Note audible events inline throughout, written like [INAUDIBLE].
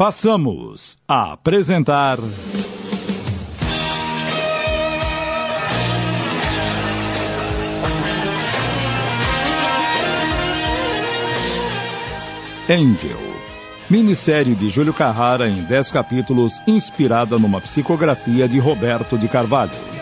Passamos a apresentar. Angel. Minissérie de Júlio Carrara em 10 capítulos, inspirada numa psicografia de Roberto de Carvalho.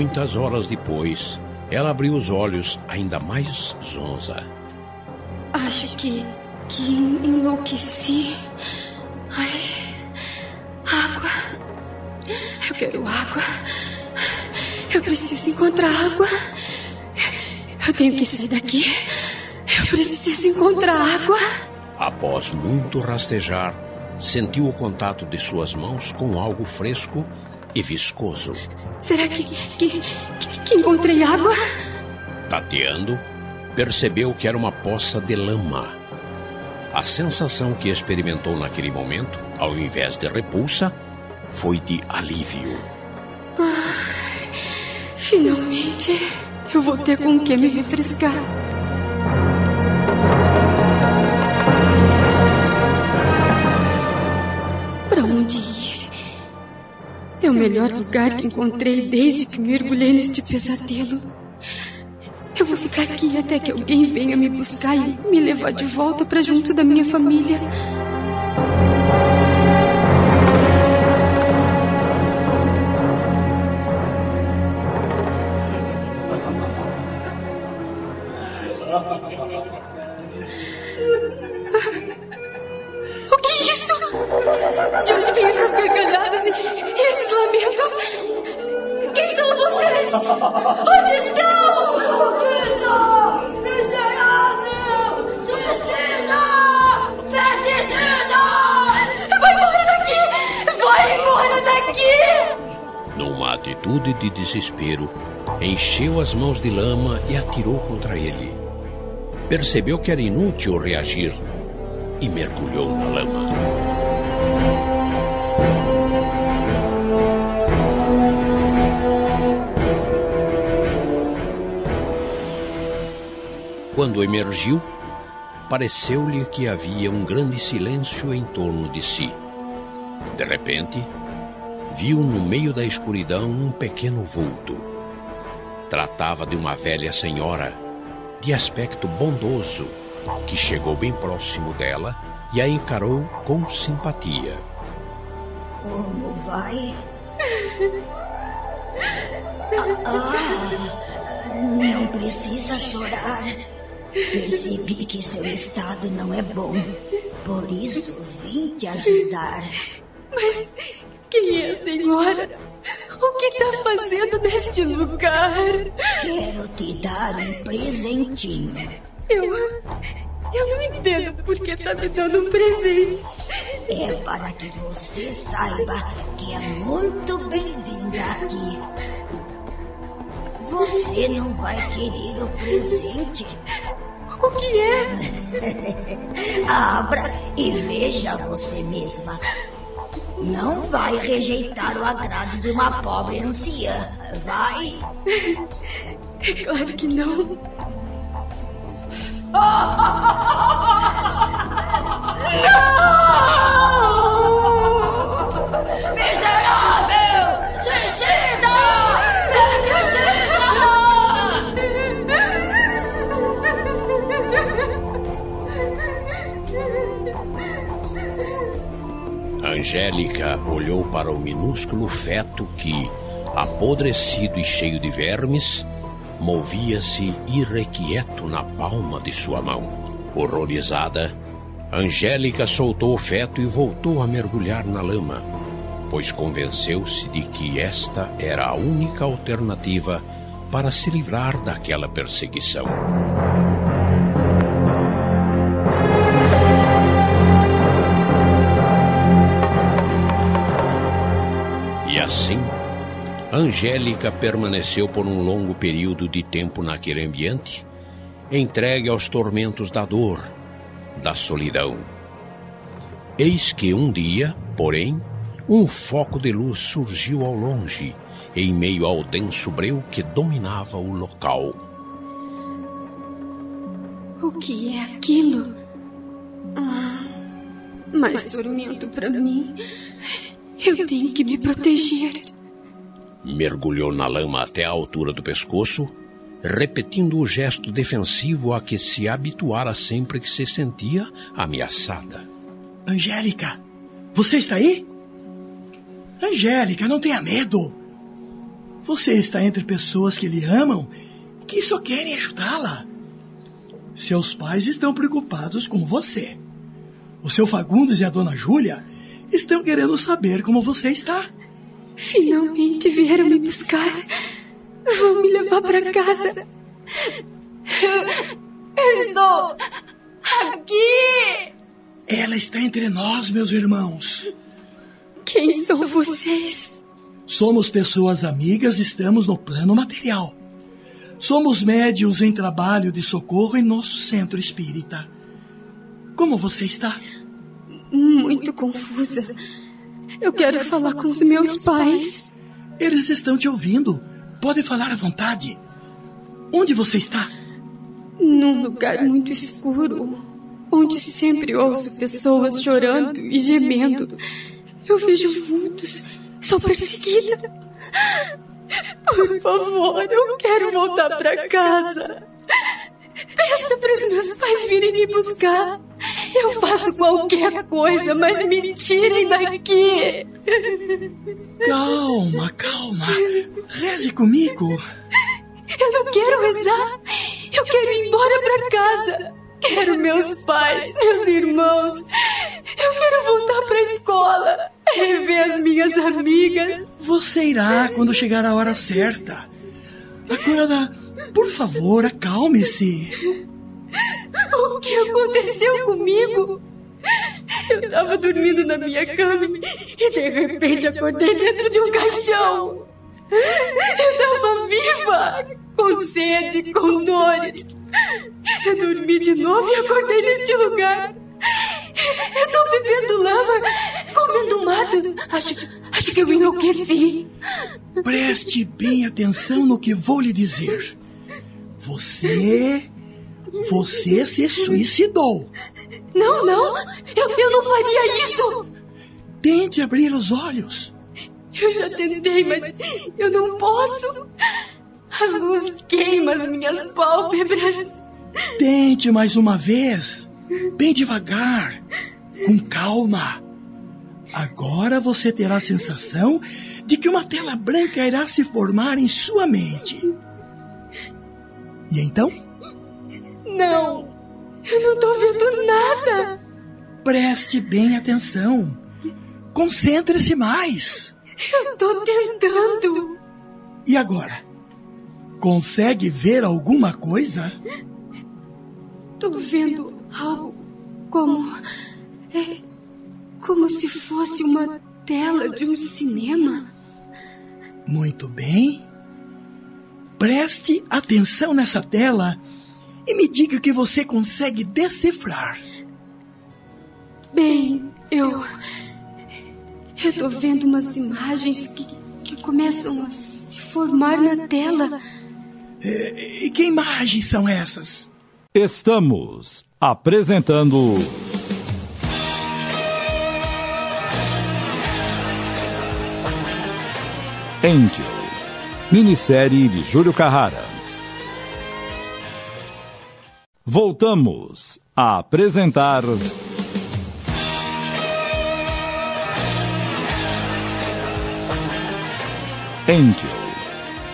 Muitas horas depois, ela abriu os olhos ainda mais zonza. Acho que. que enlouqueci. Ai. Água. Eu quero água. Eu preciso encontrar água. Eu tenho que sair daqui. Eu preciso encontrar água. Após muito rastejar, sentiu o contato de suas mãos com algo fresco e viscoso. Será que, que, que, encontrei água? Tateando, percebeu que era uma poça de lama. A sensação que experimentou naquele momento, ao invés de repulsa, foi de alívio. Ah, finalmente, eu vou ter com o que me refrescar. Melhor lugar que encontrei desde que mergulhei neste pesadelo. Eu vou ficar aqui até que alguém venha me buscar e me levar de volta para junto da minha família. Daqui! Numa atitude de desespero, encheu as mãos de lama e atirou contra ele. Percebeu que era inútil reagir e mergulhou na lama. Quando emergiu, pareceu-lhe que havia um grande silêncio em torno de si. De repente, viu no meio da escuridão um pequeno vulto. Tratava de uma velha senhora, de aspecto bondoso, que chegou bem próximo dela e a encarou com simpatia. Como vai? [LAUGHS] Ah, não precisa chorar. Percebi que seu estado não é bom. Por isso vim te ajudar. Mas quem é a senhora? O que está fazendo neste lugar? Quero te dar um presentinho. Eu. Eu não entendo por que está me dando um presente. É para que você saiba que é muito bem-vinda aqui. Você não vai querer o presente? O que é? [LAUGHS] Abra e veja você mesma. Não vai rejeitar o agrado de uma pobre anciã, vai? [LAUGHS] Claro que não. [LAUGHS] Não! Miserável! Angélica olhou para o minúsculo feto que, apodrecido e cheio de vermes, movia-se irrequieto na palma de sua mão. Horrorizada, Angélica soltou o feto e voltou a mergulhar na lama, pois convenceu-se de que esta era a única alternativa para se livrar daquela perseguição. Angélica permaneceu por um longo período de tempo naquele ambiente, entregue aos tormentos da dor, da solidão. Eis que um dia, porém, um foco de luz surgiu ao longe, em meio ao denso breu que dominava o local. O que é aquilo? Ah, mais tormento para mim. Eu tenho que me proteger. Mergulhou na lama até a altura do pescoço, repetindo o gesto defensivo a que se habituara sempre que se sentia ameaçada. Angélica, você está aí? Angélica, não tenha medo. Você está entre pessoas que lhe amam e que só querem ajudá-la. Seus pais estão preocupados com você. O seu Fagundes e a dona Júlia estão querendo saber como você está. Finalmente vieram me buscar. Vão me levar para casa. Eu, eu estou aqui. Ela está entre nós, meus irmãos. Quem são vocês? Somos pessoas amigas, estamos no plano material. Somos médios em trabalho de socorro em nosso centro espírita. Como você está? Muito confusa. Eu quero falar com os meus pais. Eles estão te ouvindo. Pode falar à vontade. Onde você está? Num lugar muito escuro, onde sempre ouço pessoas chorando e gemendo. Eu vejo vultos. Sou perseguida. Por favor, eu quero voltar para casa. Peça para os meus pais virem me buscar. Eu faço qualquer coisa, mas me tirem daqui. Calma, calma. Reze comigo. Eu não quero rezar. Eu quero ir embora para casa. Quero meus pais, meus irmãos. Eu quero voltar para a escola, rever as minhas amigas. Você irá quando chegar a hora certa. Agora, por favor, acalme-se. O que aconteceu comigo? Eu estava dormindo na minha cama e de repente acordei dentro de um caixão. Eu estava viva, com sede, com dores. Eu dormi de novo e acordei neste lugar. Eu estou bebendo lama, comendo mato. Acho, acho que eu enlouqueci. Preste bem atenção no que vou lhe dizer. Você. Você se suicidou. Não, não. Eu, eu não faria isso. Tente abrir os olhos. Eu já tentei, mas eu não posso. A luz queima as minhas pálpebras. Tente mais uma vez. Bem devagar. Com calma. Agora você terá a sensação de que uma tela branca irá se formar em sua mente. E então? Não, eu não estou vendo nada. Preste bem atenção. Concentre-se mais. Eu estou tentando. E agora? Consegue ver alguma coisa? Estou vendo algo como. É, como se fosse uma tela de um cinema. Muito bem. Preste atenção nessa tela e me diga o que você consegue decifrar. Bem, eu. Eu tô vendo umas imagens que, que começam a se formar na tela. E, e que imagens são essas? Estamos apresentando. Angel, minissérie de Júlio Carrara. Voltamos a apresentar. Angel,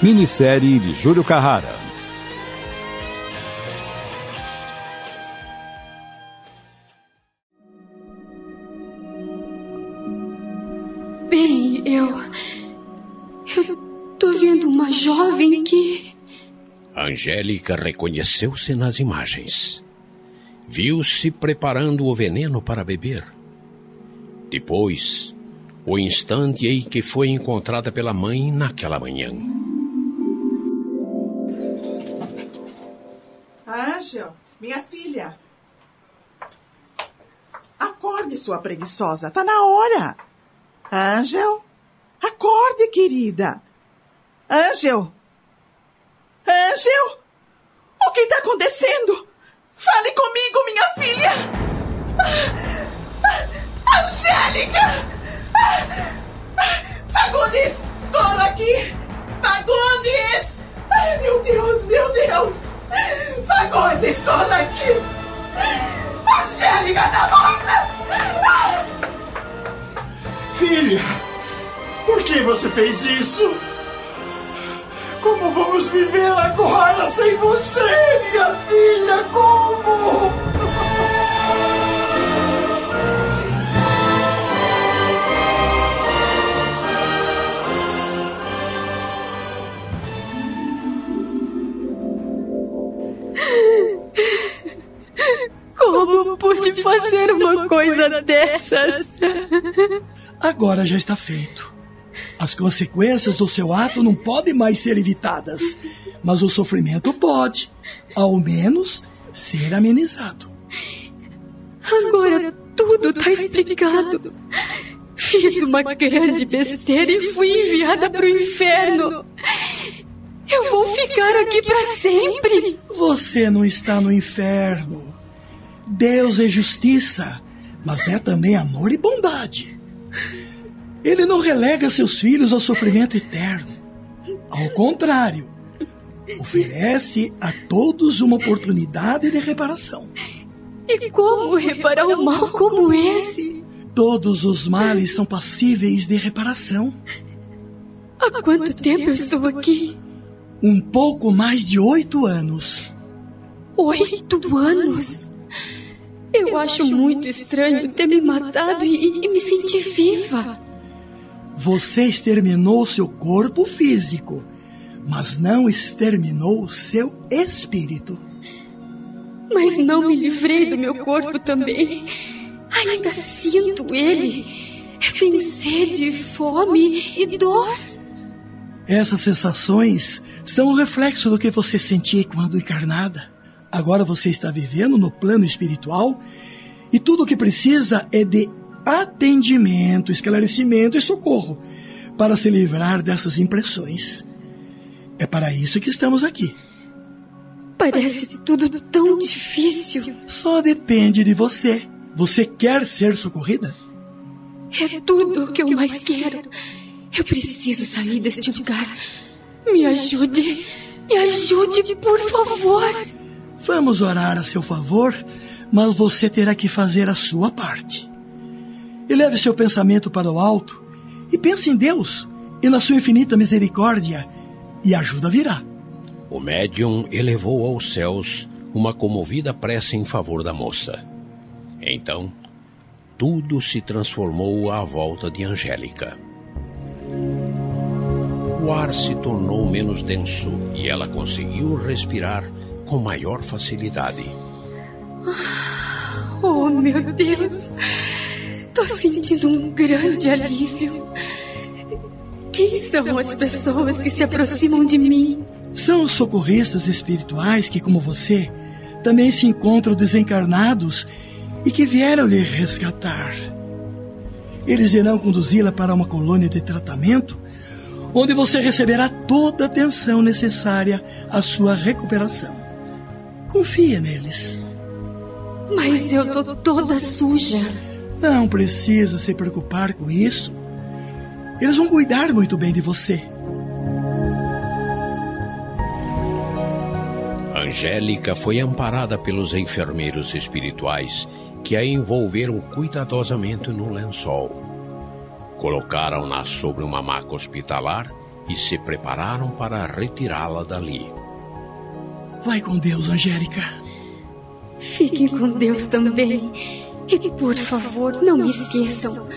minissérie de Júlio Carrara. Angélica reconheceu-se nas imagens. Viu-se preparando o veneno para beber. Depois, o instante em que foi encontrada pela mãe naquela manhã. Angel, minha filha. Acorde, sua preguiçosa. Tá na hora. Angel, acorde, querida. Angel. Angel, o que está acontecendo? Fale comigo, minha filha. Angélica! Fagundes, cola aqui! Fagundes! Meu Deus, meu Deus! Fagundes, cola aqui! Angélica tá morta! Filha, por que você fez isso? Como vamos viver agora sem você, minha filha? Como? Como pude fazer uma coisa dessas? Agora já está feito. As consequências do seu ato não podem mais ser evitadas, mas o sofrimento pode, ao menos, ser amenizado. Agora tudo está explicado. Fiz uma grande besteira e fui enviada para o inferno. Eu vou ficar aqui para sempre. Você não está no inferno. Deus é justiça, mas é também amor e bondade. Ele não relega seus filhos ao sofrimento eterno. Ao contrário, oferece a todos uma oportunidade de reparação. E como reparar um mal como esse? Todos os males são passíveis de reparação. Há quanto tempo eu estou aqui? Um pouco mais de oito anos. Oito anos? Eu acho muito estranho ter me matado e, e me sentir viva. Você exterminou seu corpo físico, mas não exterminou seu espírito. Mas não me livrei do meu corpo também. Ainda sinto ele. Eu tenho sede, fome e dor. Essas sensações são um reflexo do que você sentia quando encarnada. Agora você está vivendo no plano espiritual e tudo o que precisa é de atendimento, esclarecimento e socorro para se livrar dessas impressões. É para isso que estamos aqui. Parece tudo tão difícil. Só depende de você. Você quer ser socorrida? É tudo o que eu mais quero. Eu preciso sair deste lugar. Me ajude. Me ajude, por favor. Vamos orar a seu favor, mas você terá que fazer a sua parte. Eleve seu pensamento para o alto e pense em Deus e na sua infinita misericórdia, e ajuda virá. O médium elevou aos céus uma comovida prece em favor da moça. Então, tudo se transformou à volta de Angélica. O ar se tornou menos denso e ela conseguiu respirar com maior facilidade. Oh, meu Deus! Estou sentindo um grande alívio. Quem são as pessoas que se aproximam de mim? São os socorristas espirituais que, como você, também se encontram desencarnados e que vieram lhe resgatar. Eles irão conduzi-la para uma colônia de tratamento, onde você receberá toda a atenção necessária à sua recuperação. Confia neles. Mas eu tô toda suja. Não precisa se preocupar com isso. Eles vão cuidar muito bem de você. Angélica foi amparada pelos enfermeiros espirituais que a envolveram cuidadosamente no lençol. Colocaram-na sobre uma maca hospitalar e se prepararam para retirá-la dali. Vai com Deus, Angélica. Fiquem com Deus também. E por favor, não me esqueçam.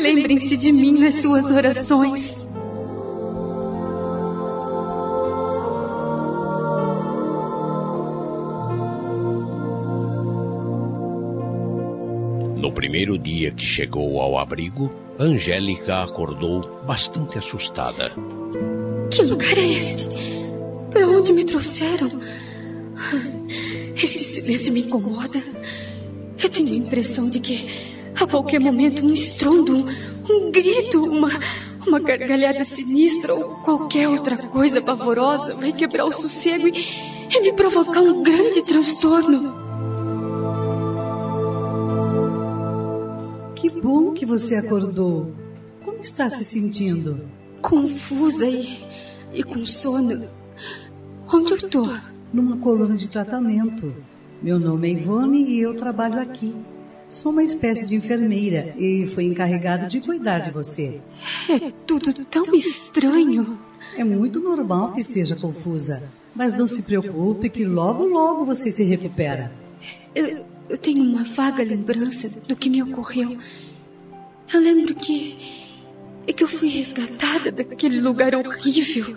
Lembrem-se de mim nas suas orações. No primeiro dia que chegou ao abrigo, Angélica acordou bastante assustada. Que lugar é este? Para onde me trouxeram? Este silêncio me incomoda. Eu tenho a impressão de que A qualquer momento, um estrondo, um, grito, uma, uma gargalhada sinistra ou qualquer outra coisa pavorosa vai quebrar o sossego e, e me provocar um grande transtorno. Que bom que você acordou. Como está se sentindo? Confusa e, e com sono. Onde eu estou? Numa coluna de tratamento. Meu nome é Ivone e eu trabalho aqui. Sou uma espécie de enfermeira e fui encarregada de cuidar de você. É tudo tão estranho. É muito normal que esteja confusa, mas não se preocupe que logo, logo você se recupera. Eu, eu tenho uma vaga lembrança do que me ocorreu. Eu lembro que. É que eu fui resgatada daquele lugar horrível.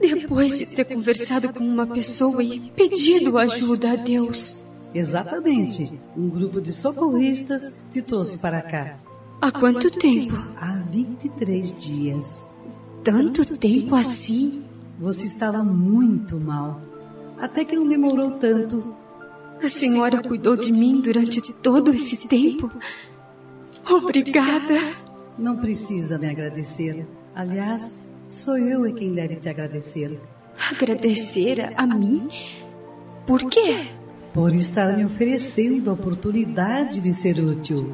Depois de ter conversado com uma pessoa e pedido ajuda a Deus. Exatamente. Um grupo de socorristas te trouxe para cá. Há quanto tempo? Há 23 dias. Tanto tempo assim? Você estava muito mal. Até que não demorou tanto. A senhora cuidou de mim durante todo esse tempo? Obrigada. Não precisa me agradecer. Aliás, sou eu é quem deve te agradecer. Agradecer a mim? Por quê? Por estar me oferecendo a oportunidade de ser útil.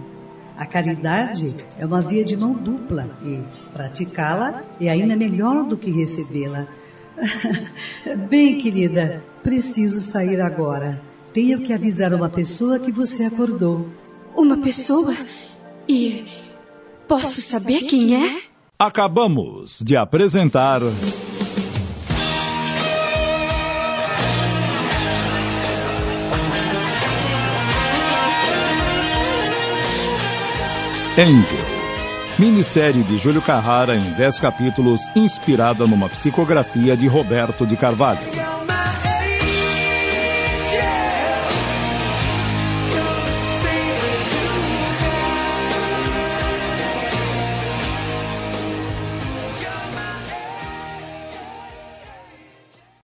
A caridade é uma via de mão dupla e praticá-la é ainda melhor do que recebê-la. [LAUGHS] Bem, querida, preciso sair agora. Tenho que avisar uma pessoa que você acordou. Uma pessoa? E posso saber quem é? Acabamos de apresentar. Angel. Minissérie de Júlio Carrara em 10 capítulos, inspirada numa psicografia de Roberto de Carvalho.